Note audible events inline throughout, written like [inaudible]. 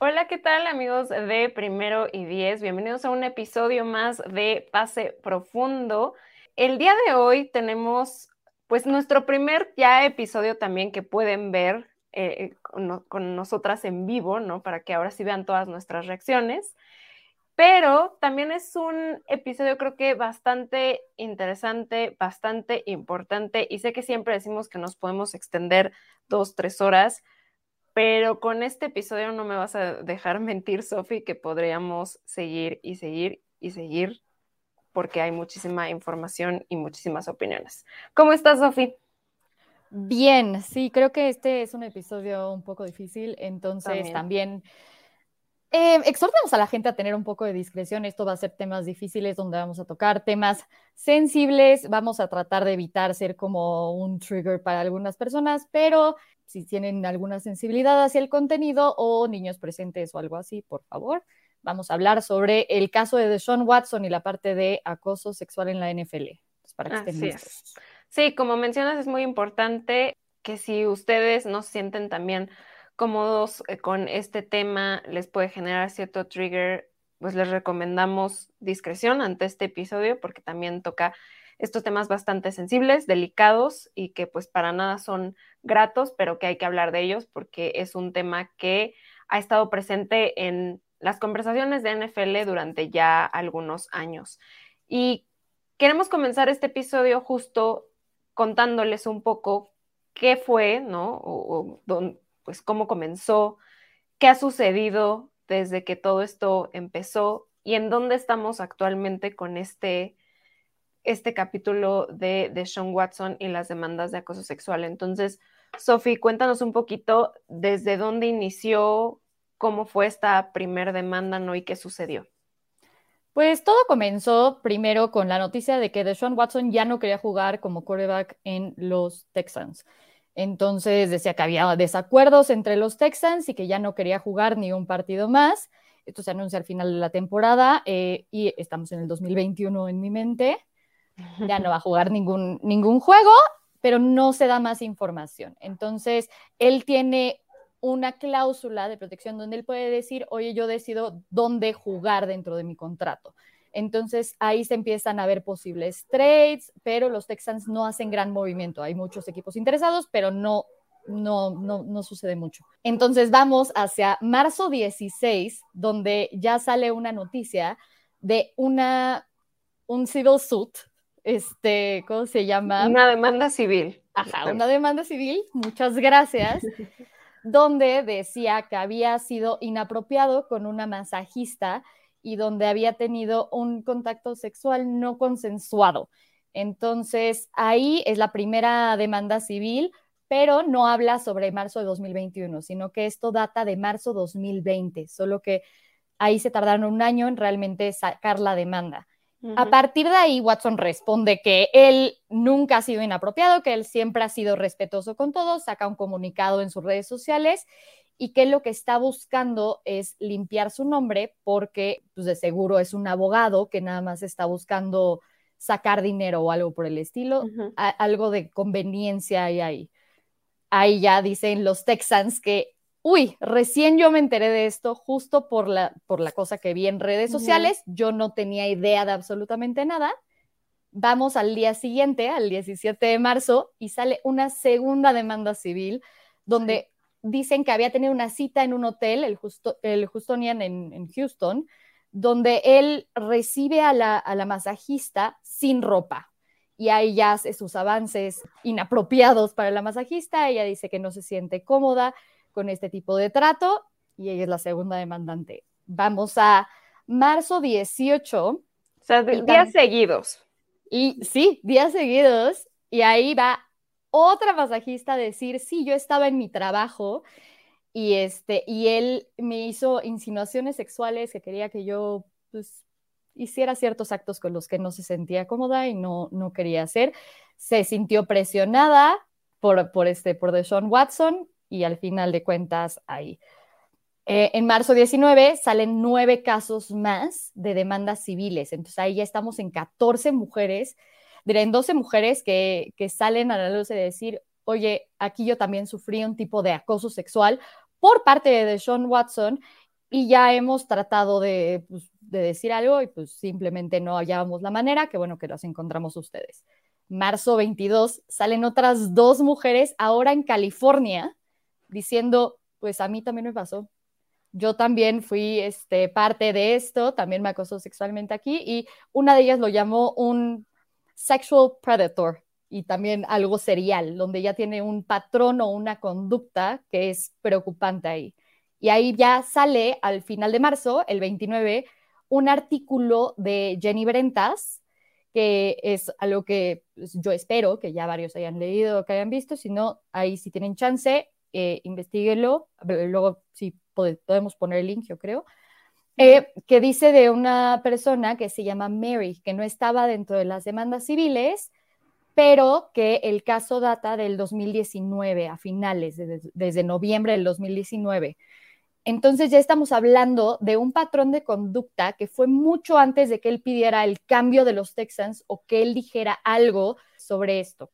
Hola, ¿qué tal amigos de Primero y Diez? Bienvenidos a un episodio más de Pase Profundo. El día de hoy tenemos pues nuestro primer ya episodio también que pueden ver eh, con, con, nosotras en vivo, ¿no? Para que ahora sí vean todas nuestras reacciones. Pero también es un episodio creo que bastante interesante, bastante importante y sé que siempre decimos que nos podemos extender dos, tres horas, pero con este episodio no me vas a dejar [laughs] mentir, Sofi, que podríamos seguir y seguir y seguir porque hay muchísima información y muchísimas opiniones. ¿Cómo estás, Sofi? Bien, sí, creo que este es un episodio un poco difícil, entonces también, eh, exhortamos a la gente a tener un poco de discreción. Esto va a ser temas difíciles donde vamos a tocar temas sensibles. Vamos a tratar de evitar ser como un trigger para algunas personas, pero si tienen alguna sensibilidad hacia el contenido o niños presentes o algo así, por favor. Vamos a hablar sobre el caso de Deshaun Watson y la parte de acoso sexual en la NFL. para que estén listos. Sí, como mencionas, es muy importante que si ustedes no se sienten también cómodos eh, con este tema, les puede generar cierto trigger, pues les recomendamos discreción ante este episodio porque también toca estos temas bastante sensibles, delicados y que pues para nada son gratos, pero que hay que hablar de ellos porque es un tema que ha estado presente en las conversaciones de NFL durante ya algunos años. Y queremos comenzar este episodio justo contándoles un poco qué fue, ¿no? O, pues cómo comenzó, qué ha sucedido desde que todo esto empezó y en dónde estamos actualmente con este este capítulo de, de Sean Watson y las demandas de acoso sexual. Entonces, Sofi, cuéntanos un poquito desde dónde inició, cómo fue esta primer demanda, ¿no? Y qué sucedió. Pues todo comenzó primero con la noticia de que Deshaun Watson ya no quería jugar como quarterback en los Texans. Entonces decía que había desacuerdos entre los Texans y que ya no quería jugar ni un partido más. Esto se anuncia al final de la temporada eh, y estamos en el 2021 en mi mente ya no va a jugar ningún, ningún juego, pero no se da más información. Entonces, él tiene una cláusula de protección donde él puede decir, oye, yo decido dónde jugar dentro de mi contrato. Entonces ahí se empiezan a ver posibles trades, pero los Texans no hacen gran movimiento. Hay muchos equipos interesados, pero no, no, no, no sucede mucho. Entonces vamos hacia marzo 16, donde ya sale una noticia de una, un civil suit este, ¿cómo se llama? Una demanda civil. Ajá, una demanda civil, muchas gracias, donde decía que había sido inapropiado con una masajista y donde había tenido un contacto sexual no consensuado. Entonces, ahí es la primera demanda civil, pero no habla sobre marzo de 2021, sino que esto data de marzo 2020, solo que ahí se tardaron un año en realmente sacar la demanda. A partir de ahí, Watson responde que él nunca ha sido inapropiado, que él siempre ha sido respetuoso con todos, saca un comunicado en sus redes sociales y que lo que está buscando es limpiar su nombre porque, pues de seguro es un abogado que nada más está buscando sacar dinero o algo por el estilo, algo de conveniencia hay ahí. Ahí ya dicen los Texans que uy, recién yo me enteré de esto justo por la, por la cosa que vi en redes sociales, yo no tenía idea de absolutamente nada. Vamos al día siguiente, al 17 de marzo, y sale una segunda demanda civil donde dicen que había tenido una cita en un hotel, el, Justo, el Houstonian en, Houston, donde él recibe a la, a la masajista sin ropa. Y ahí ya hace sus avances inapropiados para la masajista, ella dice que no se siente cómoda, con este tipo de trato y ella es la segunda demandante. Vamos a marzo 18. O sea, días seguidos. Y sí, días seguidos. Y ahí va otra masajista a decir, sí, yo estaba en mi trabajo y, este, y él me hizo insinuaciones sexuales que quería que yo pues, hiciera ciertos actos con los que no se sentía cómoda y no, no quería hacer. Se sintió presionada por, por, este, por Deshaun Watson y al final de cuentas ahí. Eh, en marzo 19 salen nueve casos más de demandas civiles, entonces ahí ya estamos en 14 mujeres, en 12 mujeres que, que salen a la luz de decir, oye, aquí yo también sufrí un tipo de acoso sexual por parte de Sean Watson y ya hemos tratado de, pues, de, decir algo y pues simplemente no hallábamos la manera, que bueno que las encontramos ustedes. Marzo 22 salen otras dos mujeres ahora en California diciendo, pues a mí también me pasó. Yo también fui este, parte de esto, también me acosó sexualmente aquí y una de ellas lo llamó un sexual predator, y también algo serial, donde ya tiene un patrón o una conducta que es preocupante ahí. Y ahí ya sale al final de marzo, el 29, un artículo de Jenny Brentas, que es algo que pues, yo espero que ya varios hayan leído que hayan visto, si no, ahí si tienen chance, eh, luego sí podemos poner el link, yo creo, eh, que dice de una persona que se llama Mary, que no estaba dentro de las demandas civiles, pero que el caso data del 2019, a finales, desde noviembre del 2019. Entonces ya estamos hablando de un patrón de conducta que fue mucho antes de que él pidiera el cambio de los Texans o que él dijera algo sobre esto.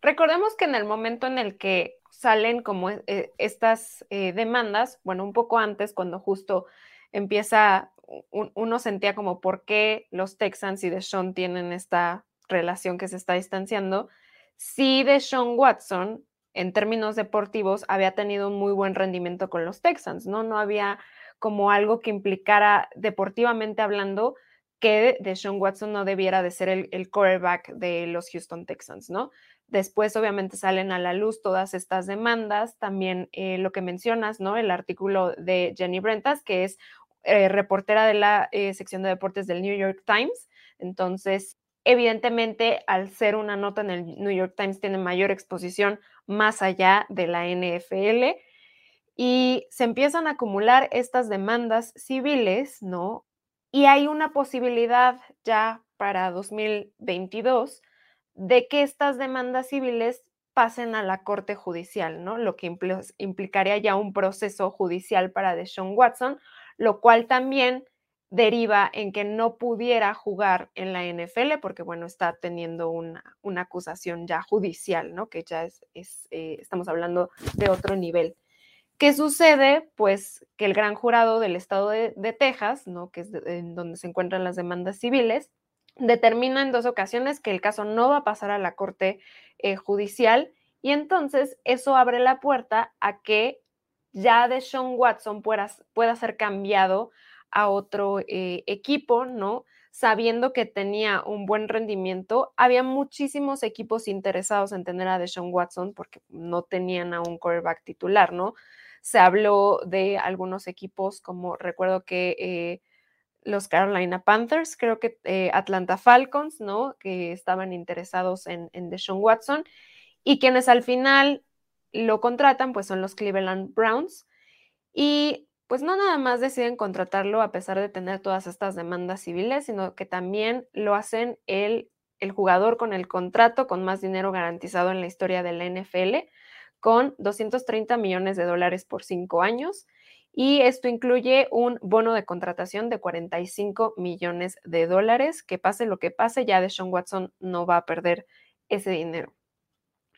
Recordemos que en el momento en el que salen como eh, estas eh, demandas, bueno, un poco antes, cuando justo empieza, uno sentía como por qué los Texans y Deshaun tienen esta relación que se está distanciando, sí de Sean Watson, en términos deportivos, había tenido un muy buen rendimiento con los Texans, ¿no? No había como algo que implicara deportivamente hablando que de Sean Watson no debiera de ser el, el quarterback de los Houston Texans, ¿no? Después, obviamente, salen a la luz todas estas demandas, también eh, lo que mencionas, ¿no? El artículo de Jenny Brentas, que es eh, reportera de la eh, sección de deportes del New York Times. Entonces, Evidentemente, al ser una nota en el New York Times, tiene mayor exposición más allá de la NFL y se empiezan a acumular estas demandas civiles, ¿no? Y hay una posibilidad ya para 2022 de que estas demandas civiles pasen a la Corte Judicial, ¿no? Lo que implicaría ya un proceso judicial para Deshaun Watson, lo cual también deriva en que no pudiera jugar en la NFL porque, bueno, está teniendo una, acusación ya judicial, ¿no? Que ya es, eh, estamos hablando de otro nivel. ¿Qué sucede? Pues que el gran jurado del estado de, Texas, ¿no? Que es en donde se encuentran las demandas civiles, determina en dos ocasiones que el caso no va a pasar a la corte eh, judicial y entonces eso abre la puerta a que ya de Sean Watson pueda, ser cambiado a otro eh, equipo, ¿no? Sabiendo que tenía un buen rendimiento, había muchísimos equipos interesados en tener a Deshaun Watson porque no tenían a un quarterback titular, ¿no? Se habló de algunos equipos como recuerdo que eh, los Carolina Panthers, creo que eh, Atlanta Falcons, ¿no? Que estaban interesados en, en Deshaun Watson y quienes al final lo contratan, pues son los Cleveland Browns. Y pues no nada más deciden contratarlo a pesar de tener todas estas demandas civiles, sino que también lo hacen el, el jugador con el contrato con más dinero garantizado en la historia de la NFL, con 230 millones de dólares por cinco años. Y esto incluye un bono de contratación de 45 millones de dólares. Que pase lo que pase, ya Deshaun Watson no va a perder ese dinero.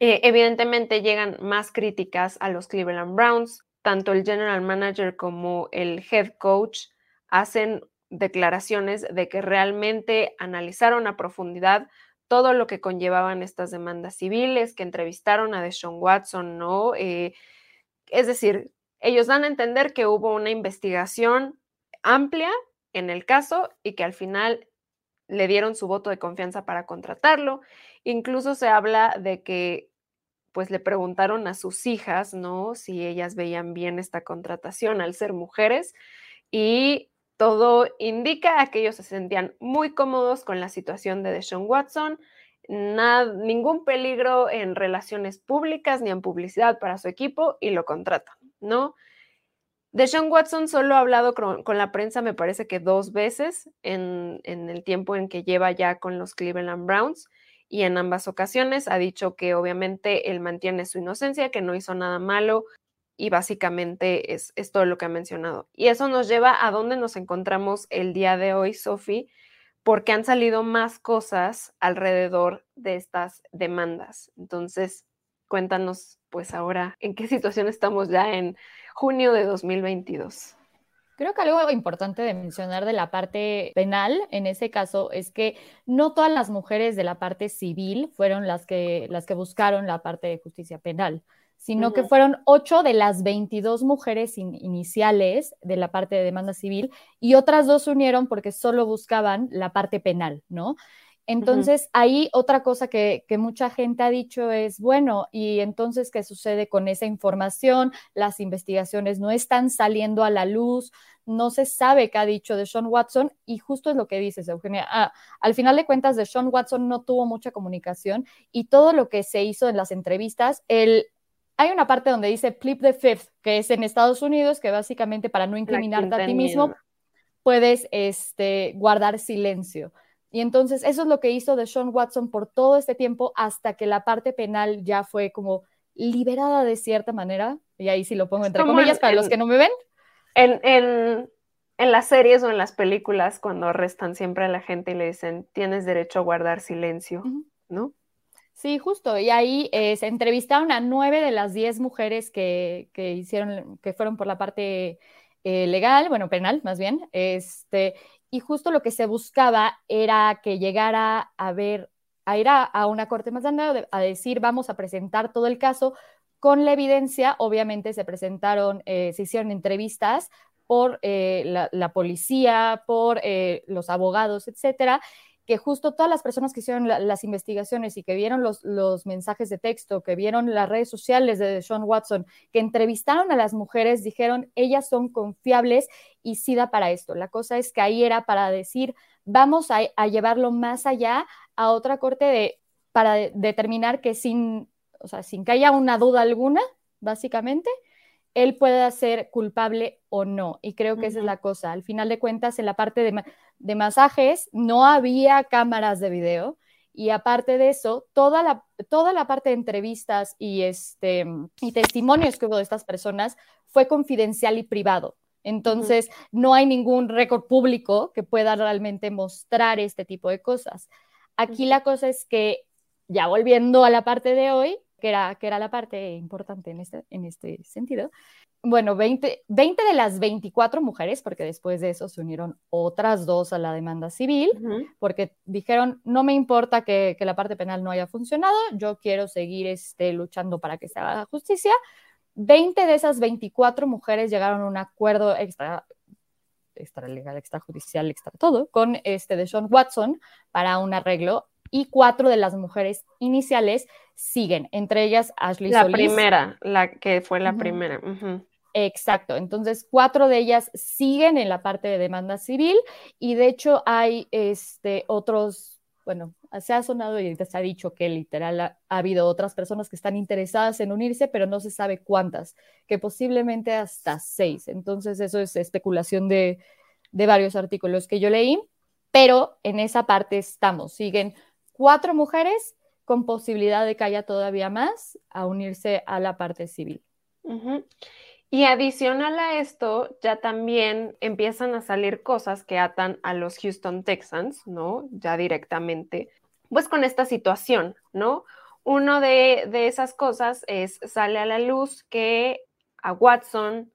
Eh, evidentemente llegan más críticas a los Cleveland Browns, tanto el general manager como el head coach hacen declaraciones de que realmente analizaron a profundidad todo lo que conllevaban estas demandas civiles, que entrevistaron a Deshaun Watson, ¿no? Eh, es decir, ellos dan a entender que hubo una investigación amplia en el caso y que al final le dieron su voto de confianza para contratarlo. Incluso se habla de que pues le preguntaron a sus hijas, ¿no? Si ellas veían bien esta contratación al ser mujeres y todo indica que ellos se sentían muy cómodos con la situación de Deshaun Watson, ningún peligro en relaciones públicas ni en publicidad para su equipo y lo contratan. ¿No? Sean Watson solo ha hablado con, la prensa, me parece que dos veces en, en, el tiempo en que lleva ya con los Cleveland Browns y en ambas ocasiones ha dicho que obviamente él mantiene su inocencia, que no hizo nada malo y básicamente es, es todo lo que ha mencionado. Y eso nos lleva a dónde nos encontramos el día de hoy, Sophie, porque han salido más cosas alrededor de estas demandas. Entonces, cuéntanos pues ahora en qué situación estamos ya en junio de 2022. Creo que algo importante de mencionar de la parte penal en ese caso es que no todas las mujeres de la parte civil fueron las que, las que buscaron la parte de justicia penal, sino que fueron ocho de las 22 mujeres iniciales de la parte de demanda civil y otras dos se unieron porque solo buscaban la parte penal, ¿no? Entonces, ahí otra cosa que, mucha gente ha dicho es, bueno, ¿y entonces qué sucede con esa información? Las investigaciones no están saliendo a la luz, no se sabe qué ha dicho de Sean Watson y justo es lo que dices, Eugenia. Ah, al final de cuentas, de Sean Watson no tuvo mucha comunicación y todo lo que se hizo en las entrevistas, el, hay una parte donde dice plead the fifth, que es en Estados Unidos, que básicamente para no incriminarte a ti mismo, puedes este, guardar silencio. Y entonces eso es lo que hizo de Sean Watson por todo este tiempo hasta que la parte penal ya fue como liberada de cierta manera. Y ahí sí lo pongo entre comillas para los que no me ven. En, en, en, las series o en las películas, cuando arrestan siempre a la gente y le dicen, tienes derecho a guardar silencio, ¿no? Sí, justo. Y ahí eh, se entrevistaron a nueve de las diez mujeres que, que hicieron, que fueron por la parte eh, legal, bueno, penal más bien, este, y justo lo que se buscaba era que llegara a ver, a ir a, una corte más grande, a decir, vamos a presentar todo el caso con la evidencia. Obviamente se presentaron, eh, se hicieron entrevistas por eh, la, policía, por eh, los abogados, etcétera, que justo todas las personas que hicieron las investigaciones y que vieron los, los, mensajes de texto, que vieron las redes sociales de Sean Watson, que entrevistaron a las mujeres, dijeron, ellas son confiables y sí da para esto. La cosa es que ahí era para decir, vamos a, llevarlo más allá a otra corte de, para determinar que sin, o sea, sin que haya una duda alguna, básicamente, él pueda ser culpable o no. Y creo que esa es la cosa. Al final de cuentas, en la parte de, masajes no había cámaras de video. Y aparte de eso, toda la, toda la parte de entrevistas y, este, y testimonios que hubo de estas personas fue confidencial y privado. Entonces, no hay ningún récord público que pueda realmente mostrar este tipo de cosas. Aquí la cosa es que, ya volviendo a la parte de hoy, que era, que era la parte importante en este, en este sentido. Bueno, 20, 20 de las 24 mujeres, porque después de eso se unieron otras dos a la demanda civil, porque dijeron, no me importa que, que, la parte penal no haya funcionado, yo quiero seguir este, luchando para que se haga justicia. 20 de esas 24 mujeres llegaron a un acuerdo extra, extra legal, extrajudicial, extra todo, con este de Sean Watson para un arreglo y cuatro de las mujeres iniciales siguen, entre ellas Ashley la primera, la que fue la primera. Exacto, entonces cuatro de ellas siguen en la parte de demanda civil y de hecho hay este, otros, bueno, se ha sonado y se ha dicho que literal ha, habido otras personas que están interesadas en unirse, pero no se sabe cuántas, que posiblemente hasta seis. Entonces eso es especulación de, de varios artículos que yo leí, pero en esa parte estamos, siguen cuatro mujeres con posibilidad de que haya todavía más a unirse a la parte civil. Y adicional a esto, ya también empiezan a salir cosas que atan a los Houston Texans, ¿no? Ya directamente, pues con esta situación, ¿no? Uno de, de esas cosas es, sale a la luz que a Watson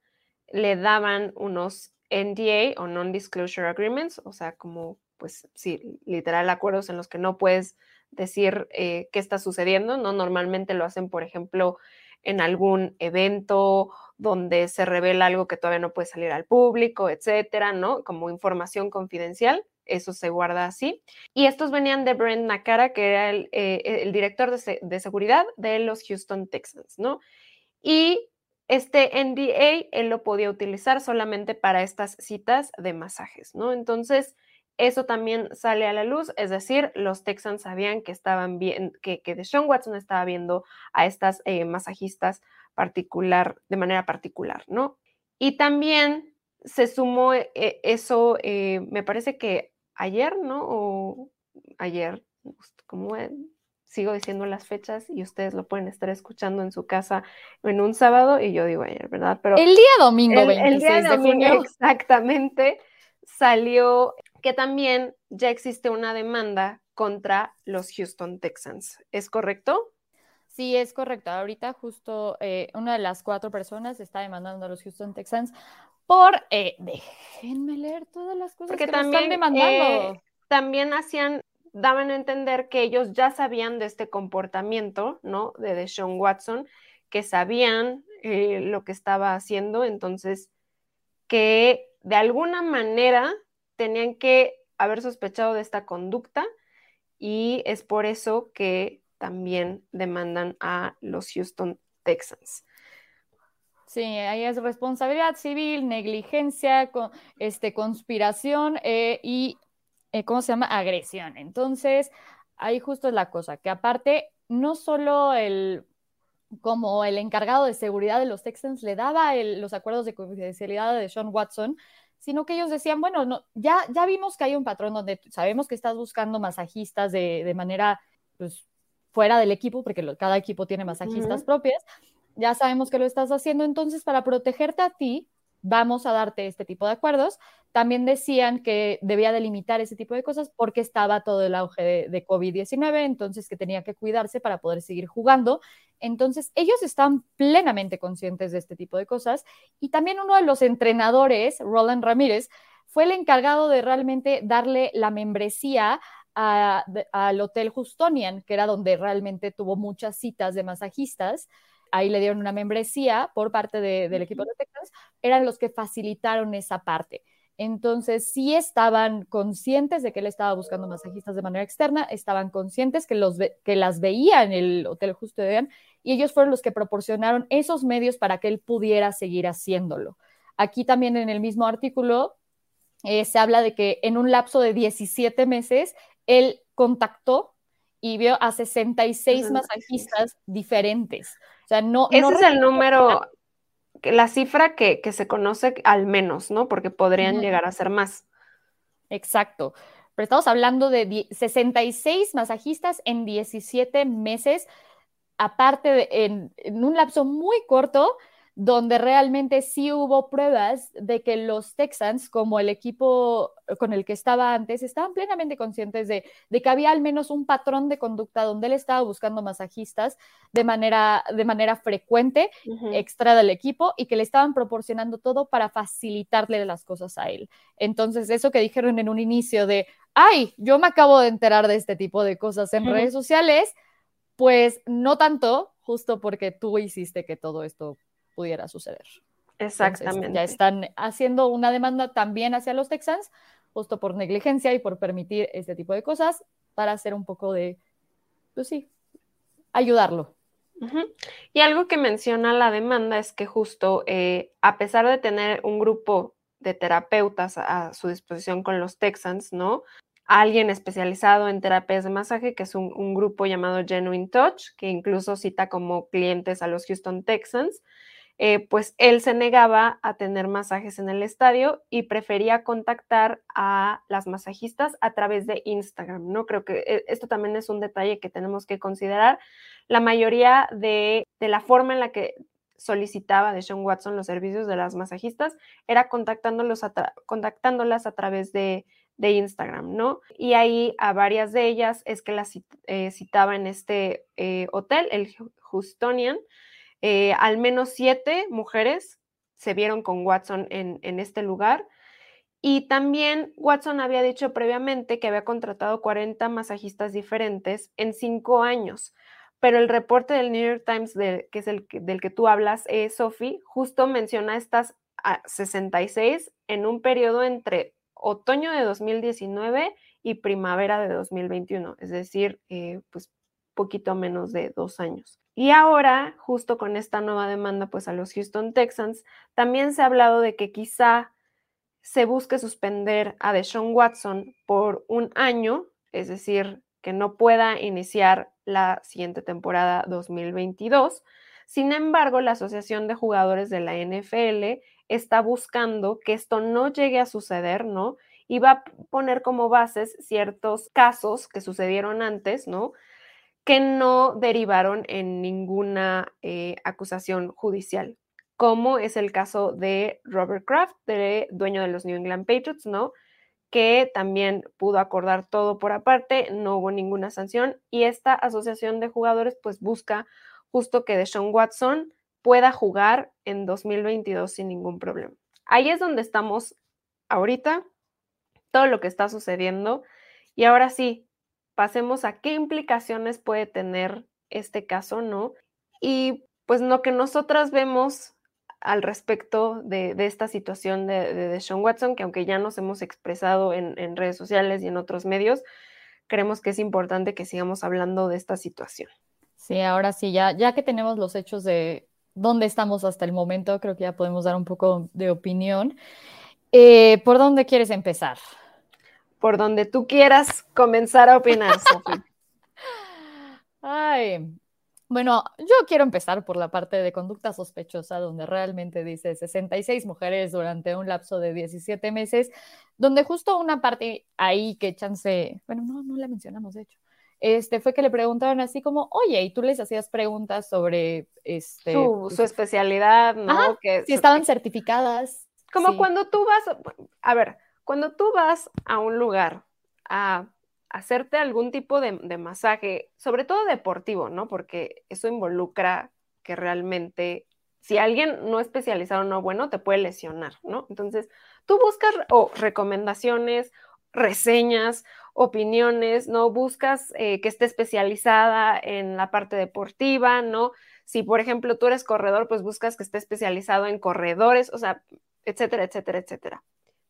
le daban unos NDA o Non-Disclosure Agreements, o sea, como pues sí, literal acuerdos en los que no puedes decir eh, qué está sucediendo, ¿no? Normalmente lo hacen, por ejemplo, en algún evento donde se revela algo que todavía no puede salir al público, etcétera, ¿no? Como información confidencial, eso se guarda así. Y estos venían de Brent Nakara, que era el, eh, director de, de, seguridad de los Houston Texans, ¿no? Y este NDA él lo podía utilizar solamente para estas citas de masajes, ¿no? Entonces, eso también sale a la luz, es decir, los Texans sabían que estaban bien, que, que Deshaun Watson estaba viendo a estas eh, masajistas particular, de manera particular, ¿no? Y también se sumó eh, eso, eh, me parece que ayer, ¿no? O ayer, como sigo diciendo las fechas y ustedes lo pueden estar escuchando en su casa en un sábado y yo digo ayer, ¿verdad? Pero el día domingo, el, 26 el día de junio. [laughs] Exactamente, salió que también ya existe una demanda contra los Houston Texans. ¿Es correcto? Sí, es correcto. Ahorita justo eh, una de las cuatro personas está demandando a los Houston Texans por, eh, déjenme leer todas las cosas que también, están demandando. Eh, también hacían, daban a entender que ellos ya sabían de este comportamiento, ¿no? De Deshaun Watson, que sabían lo que estaba haciendo, entonces que de alguna manera tenían que haber sospechado de esta conducta y es por eso que también demandan a los Houston Texans. Sí, ahí es responsabilidad civil, negligencia, este, conspiración eh, y, eh, ¿cómo se llama? Agresión. Entonces, ahí justo es la cosa, que aparte, no solo el, como el encargado de seguridad de los Texans le daba los acuerdos de confidencialidad de Sean Watson, sino que ellos decían, bueno, no, ya, ya vimos que hay un patrón donde sabemos que estás buscando masajistas de, de manera pues, fuera del equipo, porque cada equipo tiene masajistas propias, ya sabemos que lo estás haciendo, entonces para protegerte a ti, vamos a darte este tipo de acuerdos. También decían que debía delimitar ese tipo de cosas porque estaba todo el auge de, COVID-19, entonces que tenía que cuidarse para poder seguir jugando. Entonces, ellos están plenamente conscientes de este tipo de cosas. Y también uno de los entrenadores, Roland Ramírez, fue el encargado de realmente darle la membresía al Hotel Justonian, que era donde realmente tuvo muchas citas de masajistas ahí le dieron una membresía por parte del equipo de Texas, eran los que facilitaron esa parte. Entonces, sí estaban conscientes de que él estaba buscando masajistas de manera externa, estaban conscientes que, los que las veía en el Hotel Justo de y ellos fueron los que proporcionaron esos medios para que él pudiera seguir haciéndolo. Aquí también en el mismo artículo eh, se habla de que en un lapso de 17 meses él contactó y vio a 66 masajistas diferentes. O sea, no. Ese es el número, la cifra que, se conoce al menos, ¿no? Porque podrían llegar a ser más. Exacto. Pero estamos hablando de 66 masajistas en 17 meses, aparte de en, en un lapso muy corto donde realmente sí hubo pruebas de que los Texans, como el equipo con el que estaba antes, estaban plenamente conscientes de, que había al menos un patrón de conducta donde él estaba buscando masajistas de manera, de manera frecuente, extra del equipo, y que le estaban proporcionando todo para facilitarle las cosas a él. Entonces, eso que dijeron en un inicio de, ay, yo me acabo de enterar de este tipo de cosas en redes sociales, pues no tanto, justo porque tú hiciste que todo esto pudiera suceder. Exactamente. ya están haciendo una demanda también hacia los Texans, justo por negligencia y por permitir este tipo de cosas, para hacer un poco de, pues sí, ayudarlo. Y algo que menciona la demanda es que justo eh, a pesar de tener un grupo de terapeutas a, su disposición con los Texans, ¿no? Alguien especializado en terapias de masaje, que es un, un, grupo llamado Genuine Touch, que incluso cita como clientes a los Houston Texans. Eh, pues él se negaba a tener masajes en el estadio y prefería contactar a las masajistas a través de Instagram, ¿no? Creo que eh, esto también es un detalle que tenemos que considerar. La mayoría de, la forma en la que solicitaba de Sean Watson los servicios de las masajistas era contactándolos contactándolas a través de, Instagram, ¿no? Y ahí a varias de ellas es que las eh, citaba en este hotel, el Houstonian, eh, al menos siete mujeres se vieron con Watson en, este lugar. Y también Watson había dicho previamente que había contratado 40 masajistas diferentes en cinco años. Pero el reporte del New York Times, que es el del que tú hablas, eh, Sophie, justo menciona estas 66 ah, en un periodo entre otoño de 2019 y primavera de 2021, es decir, eh, pues poquito menos de dos años. Y ahora, justo con esta nueva demanda, pues a los Houston Texans, también se ha hablado de que quizá se busque suspender a Deshaun Watson por un año, es decir, que no pueda iniciar la siguiente temporada 2022. Sin embargo, la Asociación de Jugadores de la NFL está buscando que esto no llegue a suceder, ¿no? Y va a poner como bases ciertos casos que sucedieron antes, ¿no? Que no derivaron en ninguna eh, acusación judicial, como es el caso de Robert Kraft, dueño de los New England Patriots, ¿no? que también pudo acordar todo por aparte, no hubo ninguna sanción y esta asociación de jugadores pues busca justo que Deshaun Watson pueda jugar en 2022 sin ningún problema. Ahí es donde estamos ahorita, todo lo que está sucediendo y ahora sí, pasemos a qué implicaciones puede tener este caso, ¿no? Y pues lo que nosotras vemos al respecto de, esta situación de, de, Sean Watson, que aunque ya nos hemos expresado en, redes sociales y en otros medios, creemos que es importante que sigamos hablando de esta situación. Sí, ahora sí, ya, ya que tenemos los hechos de dónde estamos hasta el momento, creo que ya podemos dar un poco de opinión. Eh, ¿Por dónde quieres empezar? Por donde tú quieras comenzar a opinar, Sofía. [laughs] Ay, bueno, yo quiero empezar por la parte de conducta sospechosa, donde realmente dice 66 mujeres durante un lapso de 17 meses, donde justo una parte ahí que chance, bueno, no, no la mencionamos de hecho, este, fue que le preguntaron así como, oye, y tú les hacías preguntas sobre este, su, su especialidad, ¿no? que, si estaban certificadas. Como cuando tú vas, a ver, cuando tú vas a un lugar a hacerte algún tipo de, masaje, sobre todo deportivo, ¿no? Porque eso involucra que realmente, si alguien no especializado no bueno, te puede lesionar, ¿no? Entonces, tú buscas o recomendaciones, reseñas, opiniones, ¿no? Buscas eh, que esté especializada en la parte deportiva, ¿no? Si, por ejemplo, tú eres corredor, pues buscas que esté especializado en corredores, o sea, etcétera, etcétera, etcétera,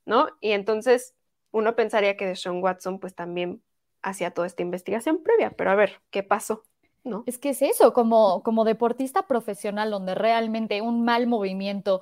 ¿no? Y entonces uno pensaría que de Sean Watson, pues también hacia toda esta investigación previa, pero a ver, ¿qué pasó? ¿No? Es que es eso, como, como deportista profesional, donde realmente un mal movimiento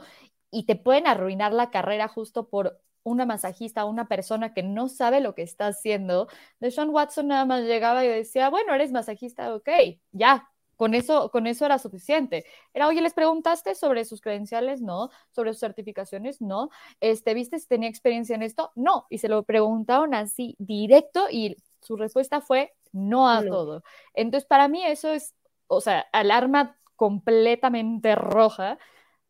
y te pueden arruinar la carrera justo por una masajista, una persona que no sabe lo que está haciendo. De Sean Watson nada más llegaba y decía, bueno, eres masajista, ok, ya, con eso, con eso era suficiente. Era, oye, ¿les preguntaste sobre sus credenciales? No. ¿Sobre sus certificaciones? No. Este, ¿Viste si tenía experiencia en esto? No. Y se lo preguntaron así directo y su respuesta fue no a todo. Entonces, para mí eso es, o sea, alarma completamente roja,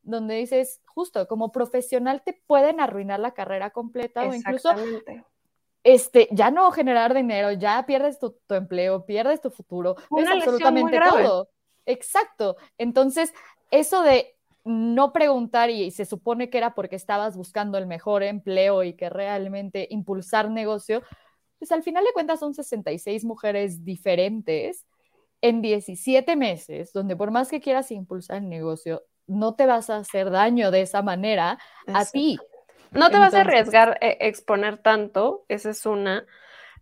donde dices, justo, como profesional te pueden arruinar la carrera completa o incluso este, ya no generar dinero, ya pierdes tu, empleo, pierdes tu futuro, es absolutamente todo. Exacto. Entonces, eso de no preguntar y, y se supone que era porque estabas buscando el mejor empleo y que realmente impulsar negocio, pues al final de cuentas son 66 mujeres diferentes en 17 meses, donde por más que quieras impulsar el negocio, no te vas a hacer daño de esa manera a ti. No te vas a arriesgar a exponer tanto, esa es una.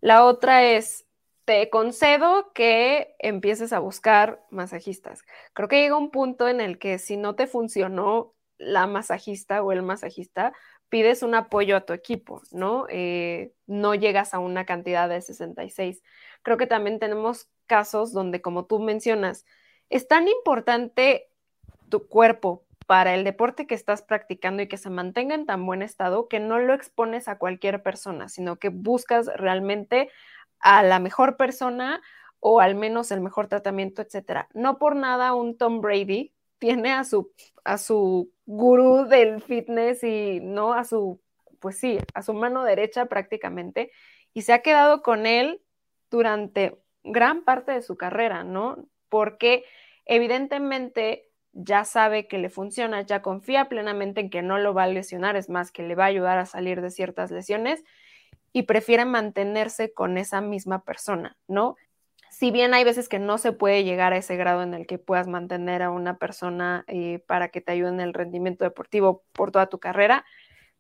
La otra es, te concedo que empieces a buscar masajistas. Creo que llega un punto en el que si no te funcionó la masajista o el masajista, pides un apoyo a tu equipo, ¿no? Eh, no llegas a una cantidad de 66. Creo que también tenemos casos donde, como tú mencionas, es tan importante tu cuerpo para el deporte que estás practicando y que se mantenga en tan buen estado que no lo expones a cualquier persona, sino que buscas realmente a la mejor persona o al menos el mejor tratamiento, etcétera. No por nada un Tom Brady tiene a su, a su gurú del fitness y no a su, pues sí, a su mano derecha prácticamente, y se ha quedado con él durante gran parte de su carrera, ¿no? Porque evidentemente ya sabe que le funciona, ya confía plenamente en que no lo va a lesionar, es más, que le va a ayudar a salir de ciertas lesiones y prefiere mantenerse con esa misma persona, ¿no? si bien hay veces que no se puede llegar a ese grado en el que puedas mantener a una persona eh, para que te ayude en el rendimiento deportivo por toda tu carrera,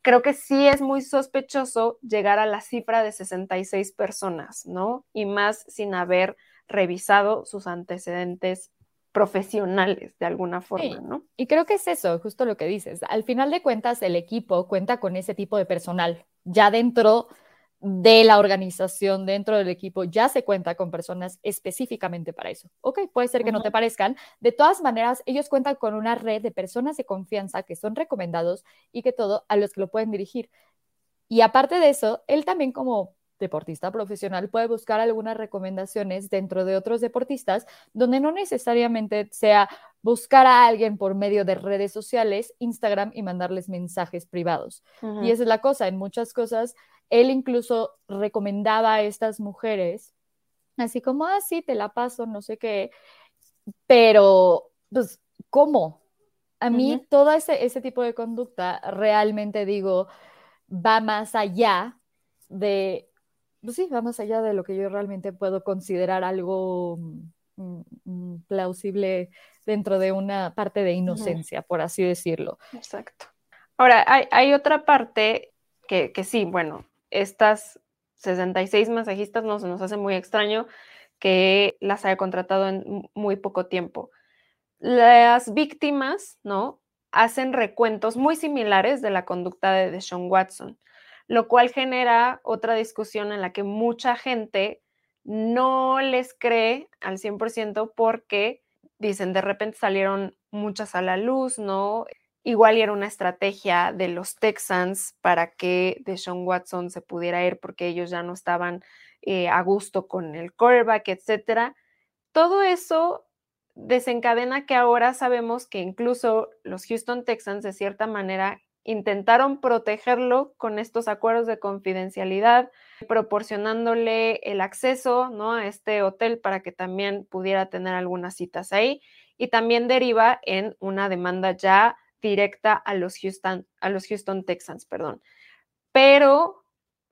creo que sí es muy sospechoso llegar a la cifra de 66 personas, ¿no? Y más sin haber revisado sus antecedentes profesionales de alguna forma, ¿no? Y creo que es eso, justo lo que dices. Al final de cuentas, el equipo cuenta con ese tipo de personal ya dentro de la organización, dentro del equipo, ya se cuenta con personas específicamente para eso. Ok, puede ser que no te parezcan. De todas maneras, ellos cuentan con una red de personas de confianza que son recomendados y que todo a los que lo pueden dirigir. Y aparte de eso, él también como deportista profesional puede buscar algunas recomendaciones dentro de otros deportistas donde no necesariamente sea buscar a alguien por medio de redes sociales, Instagram y mandarles mensajes privados. Y esa es la cosa, en muchas cosas, él incluso recomendaba a estas mujeres, así como, ah, sí, te la paso, no sé qué, pero, pues, ¿cómo? A mí todo ese, ese tipo de conducta realmente digo, va más allá de, pues sí, va más allá de lo que yo realmente puedo considerar algo mm, mm, plausible dentro de una parte de inocencia, por así decirlo. Exacto. Ahora, hay, otra parte que, que, sí, bueno, estas 66 masajistas no se nos hace muy extraño que las haya contratado en muy poco tiempo. Las víctimas, ¿no? hacen recuentos muy similares de la conducta de Deshaun Watson, lo cual genera otra discusión en la que mucha gente no les cree al 100% porque dicen, de repente salieron muchas a la luz, ¿no? Igual era una estrategia de los Texans para que Deshaun Watson se pudiera ir porque ellos ya no estaban eh, a gusto con el quarterback, etcétera. Todo eso desencadena que ahora sabemos que incluso los Houston Texans de cierta manera intentaron protegerlo con estos acuerdos de confidencialidad, proporcionándole el acceso ¿no? a este hotel para que también pudiera tener algunas citas ahí y también deriva en una demanda ya directa a los Houston, a los Houston Texans, perdón. Pero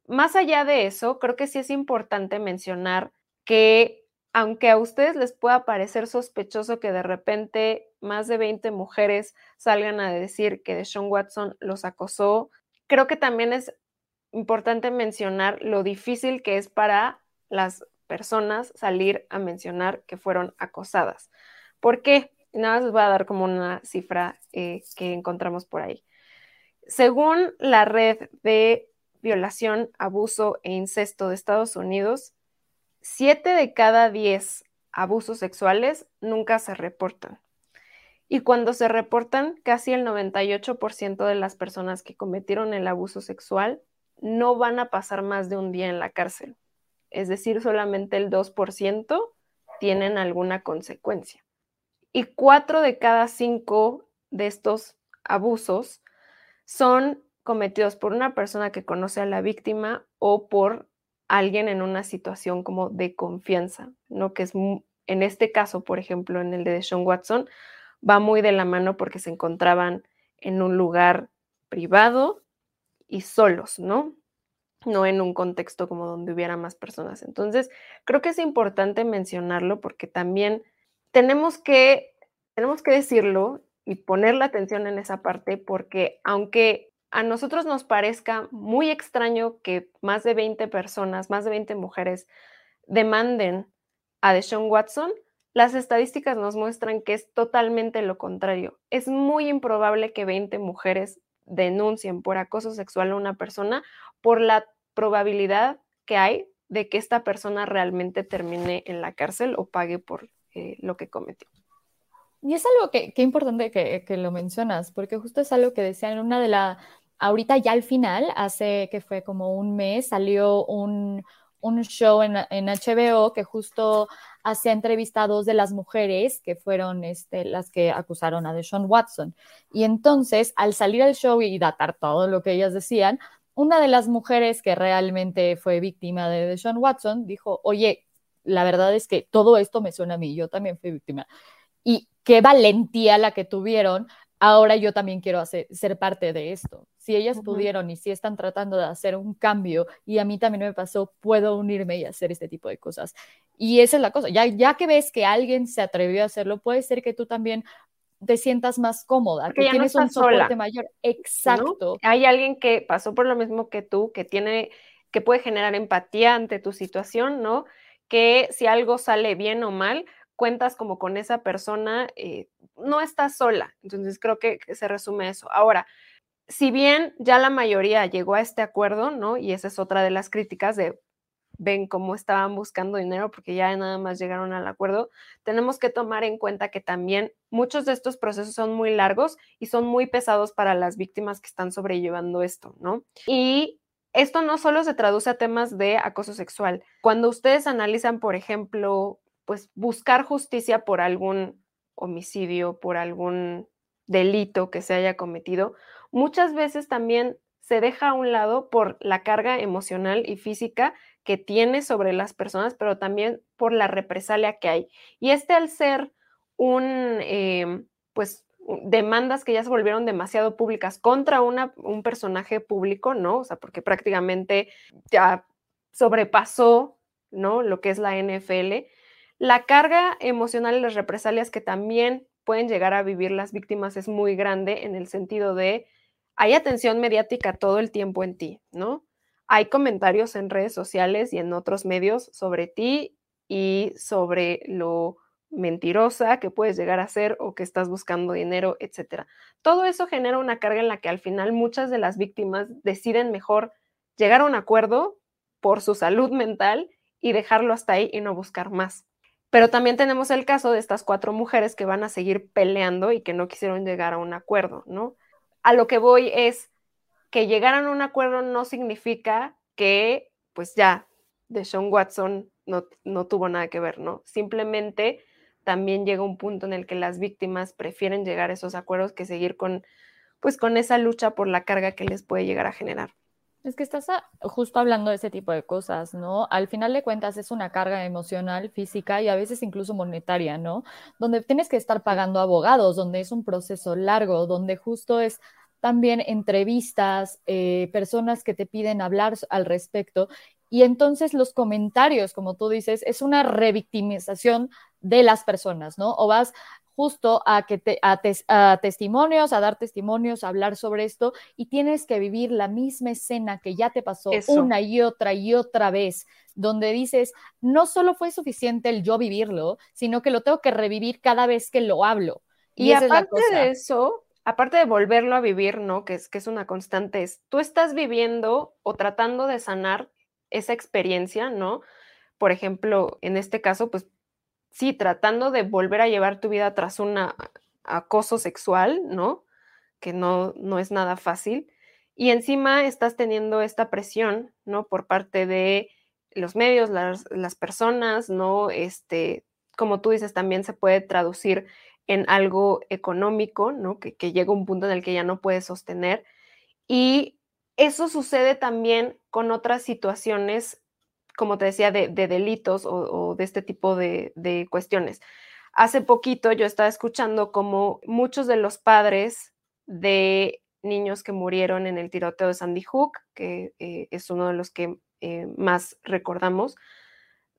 más allá de eso, creo que sí es importante mencionar que aunque a ustedes les pueda parecer sospechoso que de repente más de 20 mujeres salgan a decir que Deshaun Watson los acosó, creo que también es importante mencionar lo difícil que es para las personas salir a mencionar que fueron acosadas. ¿Por qué? Nada más les voy a dar como una cifra eh, que encontramos por ahí. Según la red de violación, abuso e incesto de Estados Unidos, Siete de cada diez abusos sexuales nunca se reportan. Y cuando se reportan, casi el 98% de las personas que cometieron el abuso sexual no van a pasar más de un día en la cárcel. Es decir, solamente el 2% tienen alguna consecuencia. Y cuatro de cada cinco de estos abusos son cometidos por una persona que conoce a la víctima o por alguien en una situación como de confianza, ¿no? Que es en este caso, por ejemplo, en el de Sean Watson, va muy de la mano porque se encontraban en un lugar privado y solos, ¿no? No en un contexto como donde hubiera más personas. Entonces, creo que es importante mencionarlo porque también tenemos que, tenemos que decirlo y poner la atención en esa parte porque aunque a nosotros nos parezca muy extraño que más de 20 personas, más de 20 mujeres demanden a Deshaun Watson, las estadísticas nos muestran que es totalmente lo contrario. Es muy improbable que 20 mujeres denuncien por acoso sexual a una persona por la probabilidad que hay de que esta persona realmente termine en la cárcel o pague por eh, lo que cometió. Y es algo que, que importante que, que, lo mencionas, porque justo es algo que decían en una de la, ahorita ya al final, hace que fue como un mes, salió un, un show en, en, HBO que justo hacía entrevistados de las mujeres que fueron este, las que acusaron a Deshaun Watson. Y entonces, al salir al show y datar todo lo que ellas decían, una de las mujeres que realmente fue víctima de Deshaun Watson dijo, oye, la verdad es que todo esto me suena a mí, yo también fui víctima. Y qué valentía la que tuvieron ahora yo también quiero hacer, ser parte de esto. Si ellas pudieron y si están tratando de hacer un cambio y a mí también me pasó, puedo unirme y hacer este tipo de cosas. Y esa es la cosa, ya, ya que ves que alguien se atrevió a hacerlo, puede ser que tú también te sientas más cómoda, que tienes un soporte mayor. Exacto. Hay alguien que pasó por lo mismo que tú, que tiene, que puede generar empatía ante tu situación, ¿no? Que si algo sale bien o mal, cuentas como con esa persona, eh, no estás sola. Entonces creo que, se resume eso. Ahora, si bien ya la mayoría llegó a este acuerdo, ¿no? Y esa es otra de las críticas de ven cómo estaban buscando dinero porque ya nada más llegaron al acuerdo, tenemos que tomar en cuenta que también muchos de estos procesos son muy largos y son muy pesados para las víctimas que están sobrellevando esto, ¿no? Y esto no solo se traduce a temas de acoso sexual. Cuando ustedes analizan, por ejemplo, pues buscar justicia por algún homicidio, por algún delito que se haya cometido, muchas veces también se deja a un lado por la carga emocional y física que tiene sobre las personas, pero también por la represalia que hay. Y este al ser un, em, pues, demandas que ya se volvieron demasiado públicas contra una, un personaje público, ¿no? O sea, porque prácticamente ya sobrepasó, ¿no? Lo que es la NFL. La carga emocional y las represalias que también pueden llegar a vivir las víctimas es muy grande en el sentido de hay atención mediática todo el tiempo en ti, ¿no? Hay comentarios en redes sociales y en otros medios sobre ti y sobre lo mentirosa que puedes llegar a ser o que estás buscando dinero, etcétera. Todo eso genera una carga en la que al final muchas de las víctimas deciden mejor llegar a un acuerdo por su salud mental y dejarlo hasta ahí y no buscar más. Pero también tenemos el caso de estas cuatro mujeres que van a seguir peleando y que no quisieron llegar a un acuerdo, ¿no? a lo que voy es que llegaran a un acuerdo no significa que, pues ya, de Sean Watson no, no tuvo nada que ver, ¿no? Simplemente también llega un punto en el que las víctimas prefieren llegar a esos acuerdos que seguir con, pues, con esa lucha por la carga que les puede llegar a generar. Es que estás justo hablando de ese tipo de cosas, ¿no? Al final de cuentas es una carga emocional, física y a veces incluso monetaria, ¿no? Donde tienes que estar pagando abogados, donde es un proceso largo, donde justo es también entrevistas, eh, personas que te piden hablar al respecto. Y entonces los comentarios, como tú dices, es una revictimización de las personas, ¿no? O vas justo a, que te, a, testimonios, a dar testimonios, a hablar sobre esto y tienes que vivir la misma escena que ya te pasó una y otra y otra vez, donde dices, no solo fue suficiente el yo vivirlo, sino que lo tengo que revivir cada vez que lo hablo. Y, aparte de eso, aparte de volverlo a vivir, ¿no? Que es, que es una constante, es tú estás viviendo o tratando de sanar esa experiencia, ¿no? Por ejemplo, en este caso, pues sí, tratando de volver a llevar tu vida tras un acoso sexual, ¿no? Que no, no es nada fácil. Y encima estás teniendo esta presión, ¿no? Por parte de los medios, las, las personas, ¿no? Este, como tú dices, también se puede traducir en algo económico, ¿no? Que, llega un punto en el que ya no puede sostener. Y eso sucede también con otras situaciones, como te decía, de, delitos o, de este tipo de, cuestiones. Hace poquito yo estaba escuchando como muchos de los padres de niños que murieron en el tiroteo de Sandy Hook, que eh, es uno de los que eh, más recordamos,